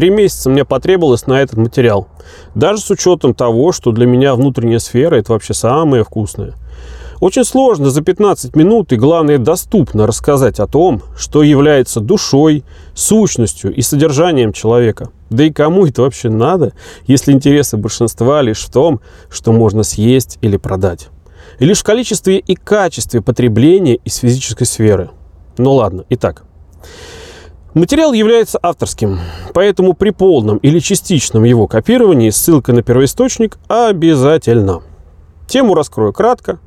Три месяца мне потребовалось на этот материал. Даже с учетом того, что для меня внутренняя сфера – это вообще самое вкусное. Очень сложно за 15 минут и, главное, доступно рассказать о том, что является душой, сущностью и содержанием человека. Да и кому это вообще надо, если интересы большинства лишь в том, что можно съесть или продать. И лишь в количестве и качестве потребления из физической сферы. Ну ладно, итак. Материал является авторским, поэтому при полном или частичном его копировании ссылка на первоисточник обязательно. Тему раскрою кратко,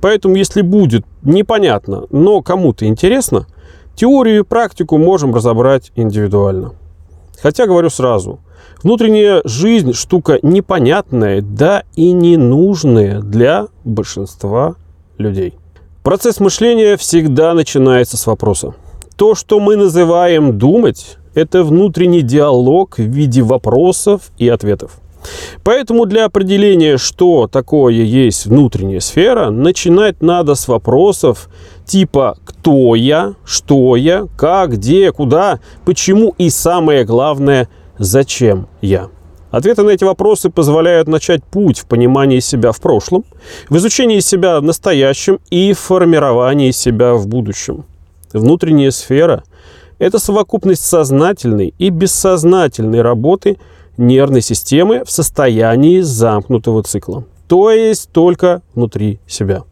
поэтому если будет непонятно, но кому-то интересно, теорию и практику можем разобрать индивидуально. Хотя говорю сразу, внутренняя жизнь штука непонятная, да и ненужная для большинства людей. Процесс мышления всегда начинается с вопроса. То, что мы называем думать, это внутренний диалог в виде вопросов и ответов. Поэтому для определения, что такое есть внутренняя сфера, начинать надо с вопросов типа «кто я?», «что я?», «как?», «где?», «куда?», «почему?» и самое главное «зачем я?». Ответы на эти вопросы позволяют начать путь в понимании себя в прошлом, в изучении себя в настоящем и в формировании себя в будущем. Внутренняя сфера – это совокупность сознательной и бессознательной работы – нервной системы в состоянии замкнутого цикла, то есть только внутри себя.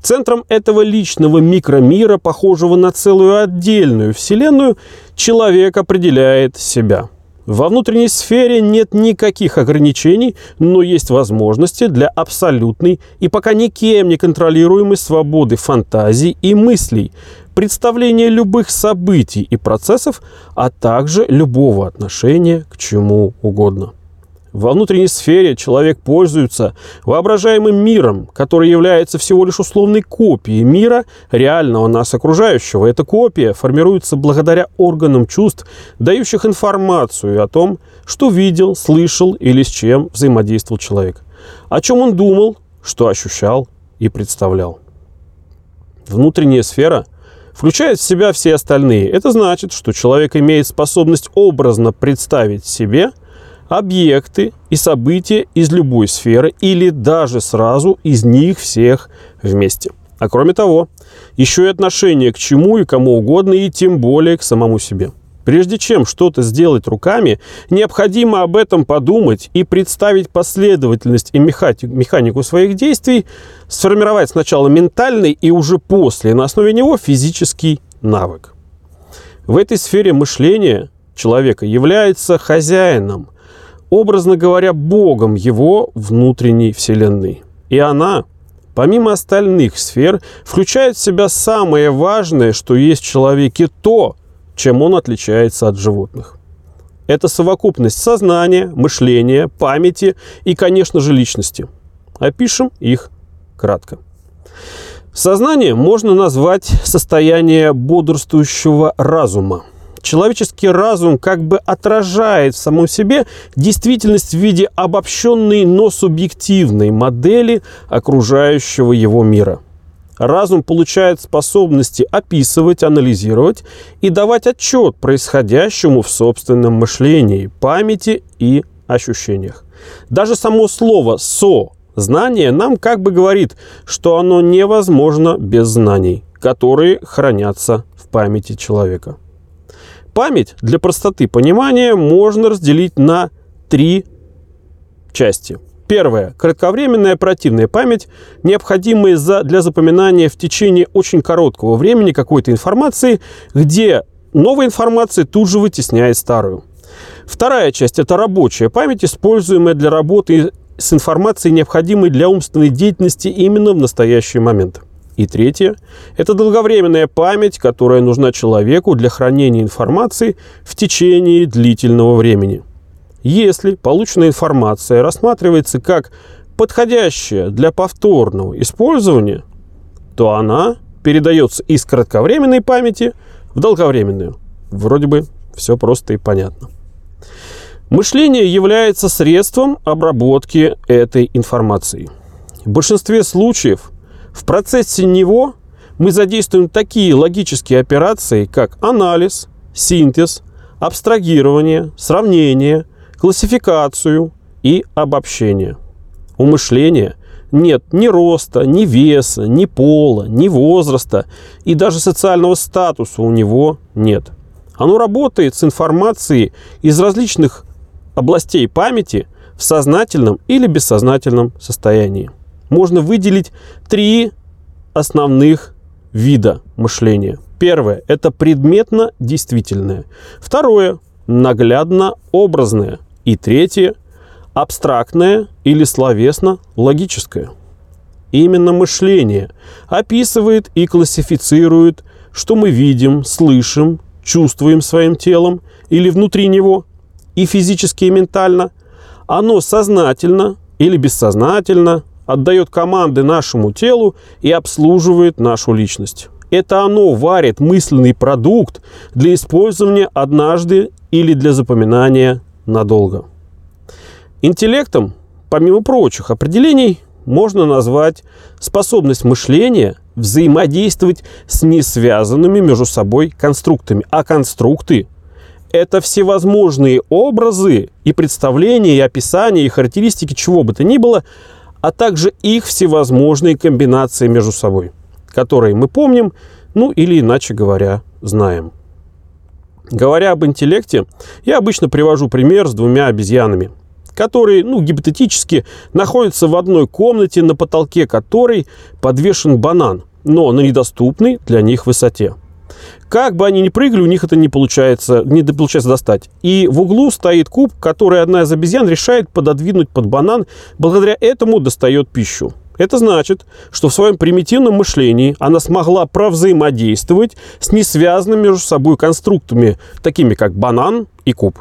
Центром этого личного микромира, похожего на целую отдельную вселенную, человек определяет себя. Во внутренней сфере нет никаких ограничений, но есть возможности для абсолютной и пока никем не контролируемой свободы фантазий и мыслей, представления любых событий и процессов, а также любого отношения к чему угодно. Во внутренней сфере человек пользуется воображаемым миром, который является всего лишь условной копией мира, реального нас окружающего. Эта копия формируется благодаря органам чувств, дающих информацию о том, что видел, слышал или с чем взаимодействовал человек, о чем он думал, что ощущал и представлял. Внутренняя сфера – включает в себя все остальные. Это значит, что человек имеет способность образно представить себе объекты и события из любой сферы или даже сразу из них всех вместе. А кроме того, еще и отношение к чему и кому угодно, и тем более к самому себе. Прежде чем что-то сделать руками, необходимо об этом подумать и представить последовательность и механику своих действий, сформировать сначала ментальный и уже после, на основе него, физический навык. В этой сфере мышления человека является хозяином, образно говоря, богом его внутренней вселенной. И она, помимо остальных сфер, включает в себя самое важное, что есть в человеке то – чем он отличается от животных. Это совокупность сознания, мышления, памяти и, конечно же, личности. Опишем их кратко. Сознание можно назвать состояние бодрствующего разума. Человеческий разум как бы отражает в самом себе действительность в виде обобщенной, но субъективной модели окружающего его мира – разум получает способности описывать, анализировать и давать отчет происходящему в собственном мышлении, памяти и ощущениях. Даже само слово «со» знание нам как бы говорит, что оно невозможно без знаний, которые хранятся в памяти человека. Память для простоты понимания можно разделить на три части – Первое. Кратковременная оперативная память, необходимая за, для запоминания в течение очень короткого времени какой-то информации, где новая информация тут же вытесняет старую. Вторая часть – это рабочая память, используемая для работы с информацией, необходимой для умственной деятельности именно в настоящий момент. И третье – это долговременная память, которая нужна человеку для хранения информации в течение длительного времени. Если полученная информация рассматривается как подходящая для повторного использования, то она передается из кратковременной памяти в долговременную. Вроде бы все просто и понятно. Мышление является средством обработки этой информации. В большинстве случаев в процессе него мы задействуем такие логические операции, как анализ, синтез, абстрагирование, сравнение, классификацию и обобщение. У мышления нет ни роста, ни веса, ни пола, ни возраста и даже социального статуса у него нет. Оно работает с информацией из различных областей памяти в сознательном или бессознательном состоянии. Можно выделить три основных вида мышления. Первое – это предметно-действительное. Второе – наглядно-образное. И третье – абстрактное или словесно-логическое. Именно мышление описывает и классифицирует, что мы видим, слышим, чувствуем своим телом или внутри него, и физически, и ментально. Оно сознательно или бессознательно отдает команды нашему телу и обслуживает нашу личность. Это оно варит мысленный продукт для использования однажды или для запоминания надолго. Интеллектом, помимо прочих определений, можно назвать способность мышления взаимодействовать с несвязанными между собой конструктами. А конструкты – это всевозможные образы и представления, и описания, и характеристики чего бы то ни было, а также их всевозможные комбинации между собой, которые мы помним, ну или иначе говоря, знаем. Говоря об интеллекте, я обычно привожу пример с двумя обезьянами – которые, ну, гипотетически, находятся в одной комнате, на потолке которой подвешен банан, но на недоступной для них высоте. Как бы они ни прыгали, у них это не получается, не получается достать. И в углу стоит куб, который одна из обезьян решает пододвинуть под банан, благодаря этому достает пищу. Это значит, что в своем примитивном мышлении она смогла провзаимодействовать с несвязанными между собой конструктами, такими как банан и куб.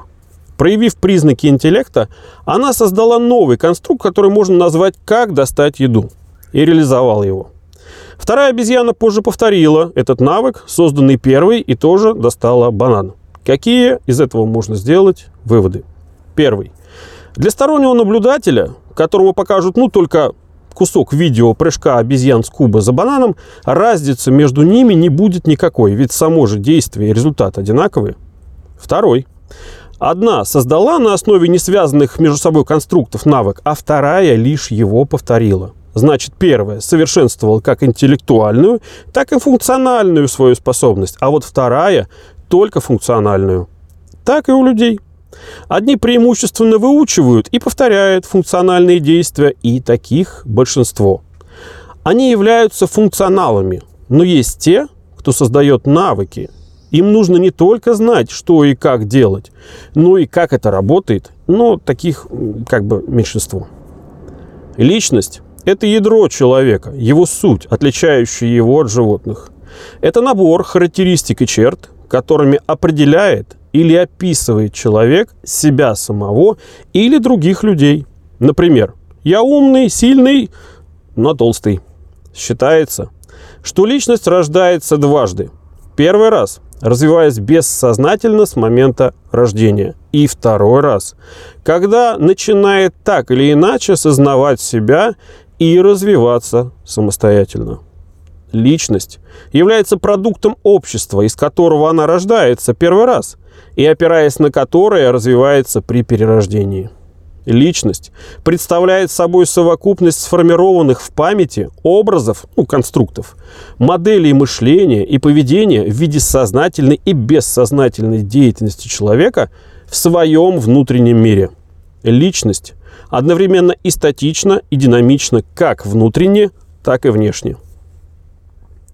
Проявив признаки интеллекта, она создала новый конструкт, который можно назвать «Как достать еду» и реализовала его. Вторая обезьяна позже повторила этот навык, созданный первой, и тоже достала банан. Какие из этого можно сделать выводы? Первый. Для стороннего наблюдателя, которому покажут ну, только кусок видео прыжка обезьян с куба за бананом, разницы между ними не будет никакой, ведь само же действие и результат одинаковые. Второй. Одна создала на основе несвязанных между собой конструктов навык, а вторая лишь его повторила. Значит, первая совершенствовала как интеллектуальную, так и функциональную свою способность, а вот вторая только функциональную. Так и у людей. Одни преимущественно выучивают и повторяют функциональные действия, и таких большинство. Они являются функционалами, но есть те, кто создает навыки, им нужно не только знать, что и как делать, но и как это работает, но таких как бы меньшинство. Личность – это ядро человека, его суть, отличающая его от животных. Это набор характеристик и черт, которыми определяет или описывает человек себя самого или других людей. Например, я умный, сильный, но толстый. Считается, что личность рождается дважды. Первый раз – развиваясь бессознательно с момента рождения. И второй раз, когда начинает так или иначе сознавать себя и развиваться самостоятельно. Личность является продуктом общества, из которого она рождается первый раз, и опираясь на которое развивается при перерождении. Личность представляет собой совокупность сформированных в памяти образов, ну, конструктов, моделей мышления и поведения в виде сознательной и бессознательной деятельности человека в своем внутреннем мире. Личность одновременно и статична, и динамична как внутренне, так и внешне.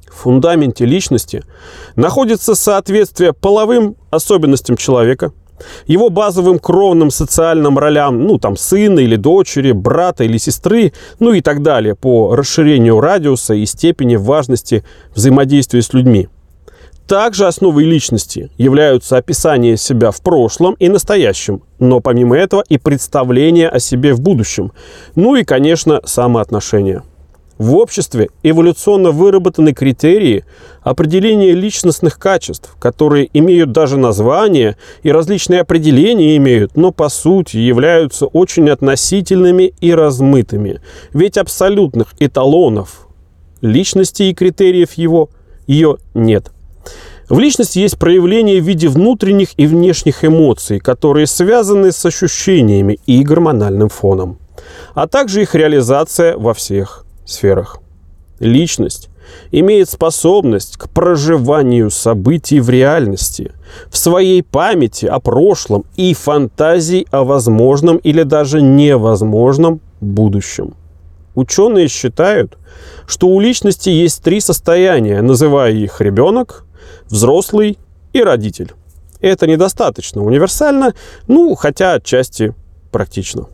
В фундаменте личности находится соответствие половым особенностям человека – его базовым кровным социальным ролям, ну, там, сына или дочери, брата или сестры, ну и так далее, по расширению радиуса и степени важности взаимодействия с людьми. Также основой личности являются описание себя в прошлом и настоящем, но помимо этого и представление о себе в будущем, ну и, конечно, самоотношения. В обществе эволюционно выработаны критерии определения личностных качеств, которые имеют даже название и различные определения имеют, но по сути являются очень относительными и размытыми. Ведь абсолютных эталонов личности и критериев его ее нет. В личности есть проявление в виде внутренних и внешних эмоций, которые связаны с ощущениями и гормональным фоном, а также их реализация во всех сферах. Личность имеет способность к проживанию событий в реальности, в своей памяти о прошлом и фантазии о возможном или даже невозможном будущем. Ученые считают, что у личности есть три состояния, называя их ребенок, взрослый и родитель. Это недостаточно универсально, ну, хотя отчасти практично.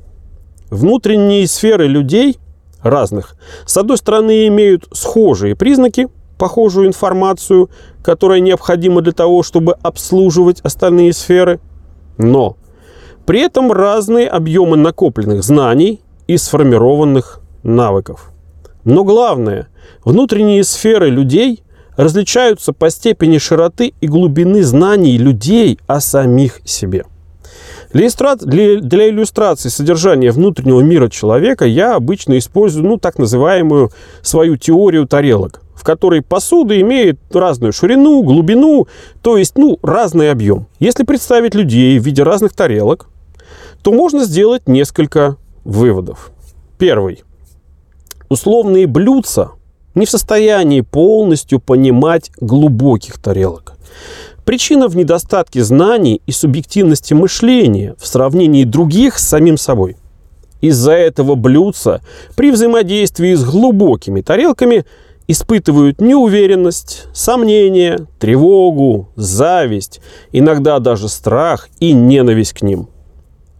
Внутренние сферы людей разных, с одной стороны, имеют схожие признаки, похожую информацию, которая необходима для того, чтобы обслуживать остальные сферы, но при этом разные объемы накопленных знаний и сформированных навыков. Но главное, внутренние сферы людей различаются по степени широты и глубины знаний людей о самих себе. Для, иллюстрации содержания внутреннего мира человека я обычно использую ну, так называемую свою теорию тарелок, в которой посуда имеет разную ширину, глубину, то есть ну, разный объем. Если представить людей в виде разных тарелок, то можно сделать несколько выводов. Первый. Условные блюдца не в состоянии полностью понимать глубоких тарелок. Причина в недостатке знаний и субъективности мышления в сравнении других с самим собой. Из-за этого блюдца при взаимодействии с глубокими тарелками испытывают неуверенность, сомнение, тревогу, зависть, иногда даже страх и ненависть к ним.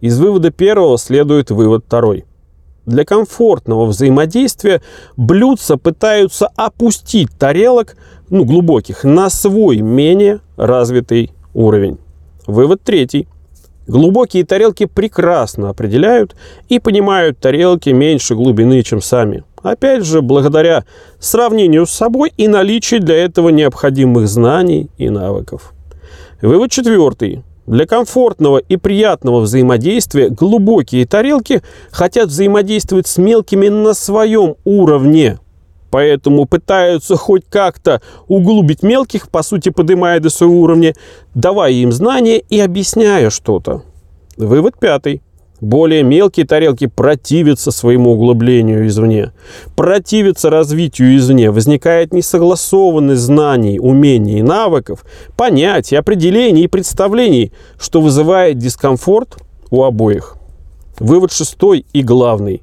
Из вывода первого следует вывод второй. Для комфортного взаимодействия блюдца пытаются опустить тарелок, ну, глубоких, на свой менее развитый уровень. Вывод третий. Глубокие тарелки прекрасно определяют и понимают тарелки меньше глубины, чем сами. Опять же, благодаря сравнению с собой и наличию для этого необходимых знаний и навыков. Вывод четвертый. Для комфортного и приятного взаимодействия глубокие тарелки хотят взаимодействовать с мелкими на своем уровне. Поэтому пытаются хоть как-то углубить мелких, по сути поднимая до своего уровня, давая им знания и объясняя что-то. Вывод пятый. Более мелкие тарелки противятся своему углублению извне, противятся развитию извне, возникает несогласованность знаний, умений и навыков, понятий, определений и представлений, что вызывает дискомфорт у обоих. Вывод шестой и главный.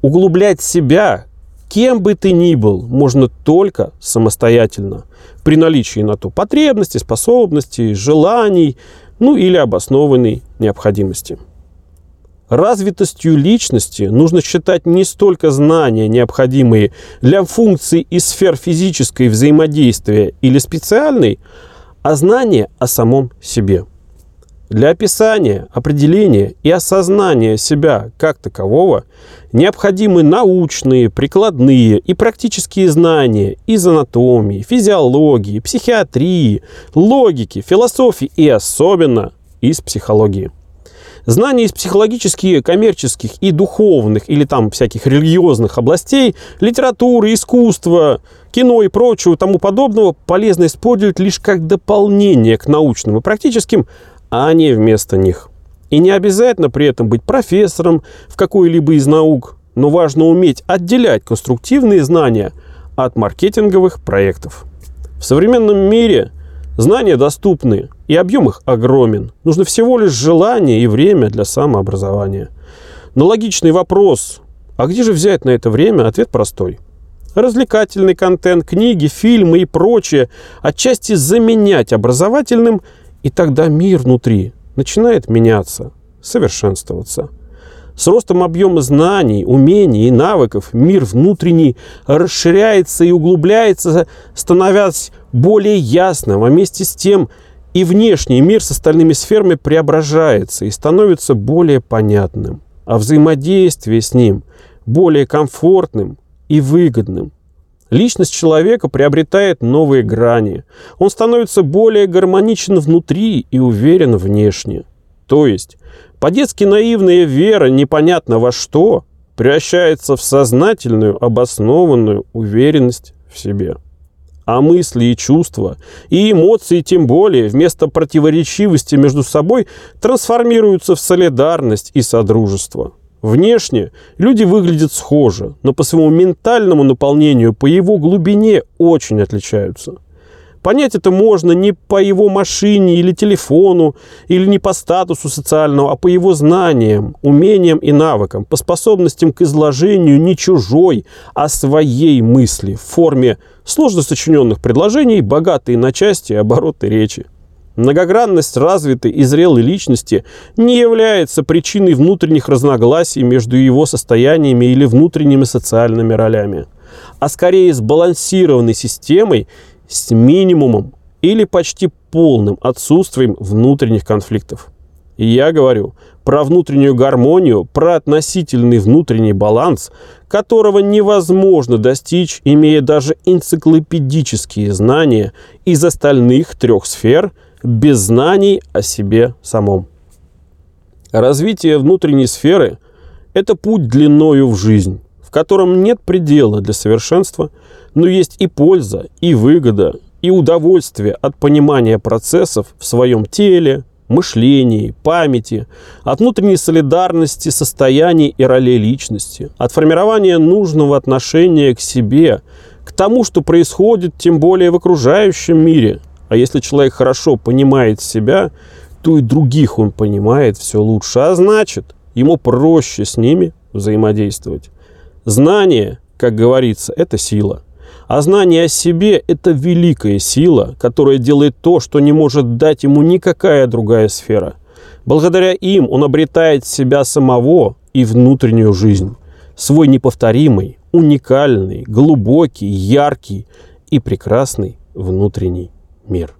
Углублять себя, кем бы ты ни был, можно только самостоятельно, при наличии на то потребностей, способностей, желаний, ну или обоснованной необходимости. Развитостью личности нужно считать не столько знания, необходимые для функций и сфер физической взаимодействия или специальной, а знания о самом себе. Для описания, определения и осознания себя как такового необходимы научные, прикладные и практические знания из анатомии, физиологии, психиатрии, логики, философии и особенно из психологии. Знания из психологических, коммерческих и духовных или там всяких религиозных областей, литературы, искусства, кино и прочего тому подобного полезно использовать лишь как дополнение к научным и практическим, а не вместо них. И не обязательно при этом быть профессором в какой-либо из наук, но важно уметь отделять конструктивные знания от маркетинговых проектов. В современном мире Знания доступны, и объем их огромен. Нужно всего лишь желание и время для самообразования. Но логичный вопрос, а где же взять на это время, ответ простой. Развлекательный контент, книги, фильмы и прочее отчасти заменять образовательным, и тогда мир внутри начинает меняться, совершенствоваться. С ростом объема знаний, умений и навыков мир внутренний расширяется и углубляется, становясь более ясным, а вместе с тем и внешний мир с остальными сферами преображается и становится более понятным, а взаимодействие с ним более комфортным и выгодным. Личность человека приобретает новые грани. Он становится более гармоничен внутри и уверен внешне. То есть по-детски наивная вера непонятно во что превращается в сознательную, обоснованную уверенность в себе. а мысли и чувства, и эмоции тем более, вместо противоречивости между собой, трансформируются в солидарность и содружество. Внешне люди выглядят схоже, но по своему ментальному наполнению, по его глубине очень отличаются – Понять это можно не по его машине или телефону, или не по статусу социальному, а по его знаниям, умениям и навыкам, по способностям к изложению не чужой, а своей мысли в форме сложно сочиненных предложений, богатые на части обороты речи. Многогранность развитой и зрелой личности не является причиной внутренних разногласий между его состояниями или внутренними социальными ролями, а скорее сбалансированной системой с минимумом или почти полным отсутствием внутренних конфликтов. И я говорю про внутреннюю гармонию, про относительный внутренний баланс, которого невозможно достичь, имея даже энциклопедические знания из остальных трех сфер без знаний о себе самом. Развитие внутренней сферы – это путь длиною в жизнь, в котором нет предела для совершенства – но есть и польза, и выгода, и удовольствие от понимания процессов в своем теле, мышлении, памяти, от внутренней солидарности состояний и ролей личности, от формирования нужного отношения к себе, к тому, что происходит тем более в окружающем мире. А если человек хорошо понимает себя, то и других он понимает все лучше, а значит, ему проще с ними взаимодействовать. Знание, как говорится, это сила – а знание о себе – это великая сила, которая делает то, что не может дать ему никакая другая сфера. Благодаря им он обретает себя самого и внутреннюю жизнь. Свой неповторимый, уникальный, глубокий, яркий и прекрасный внутренний мир.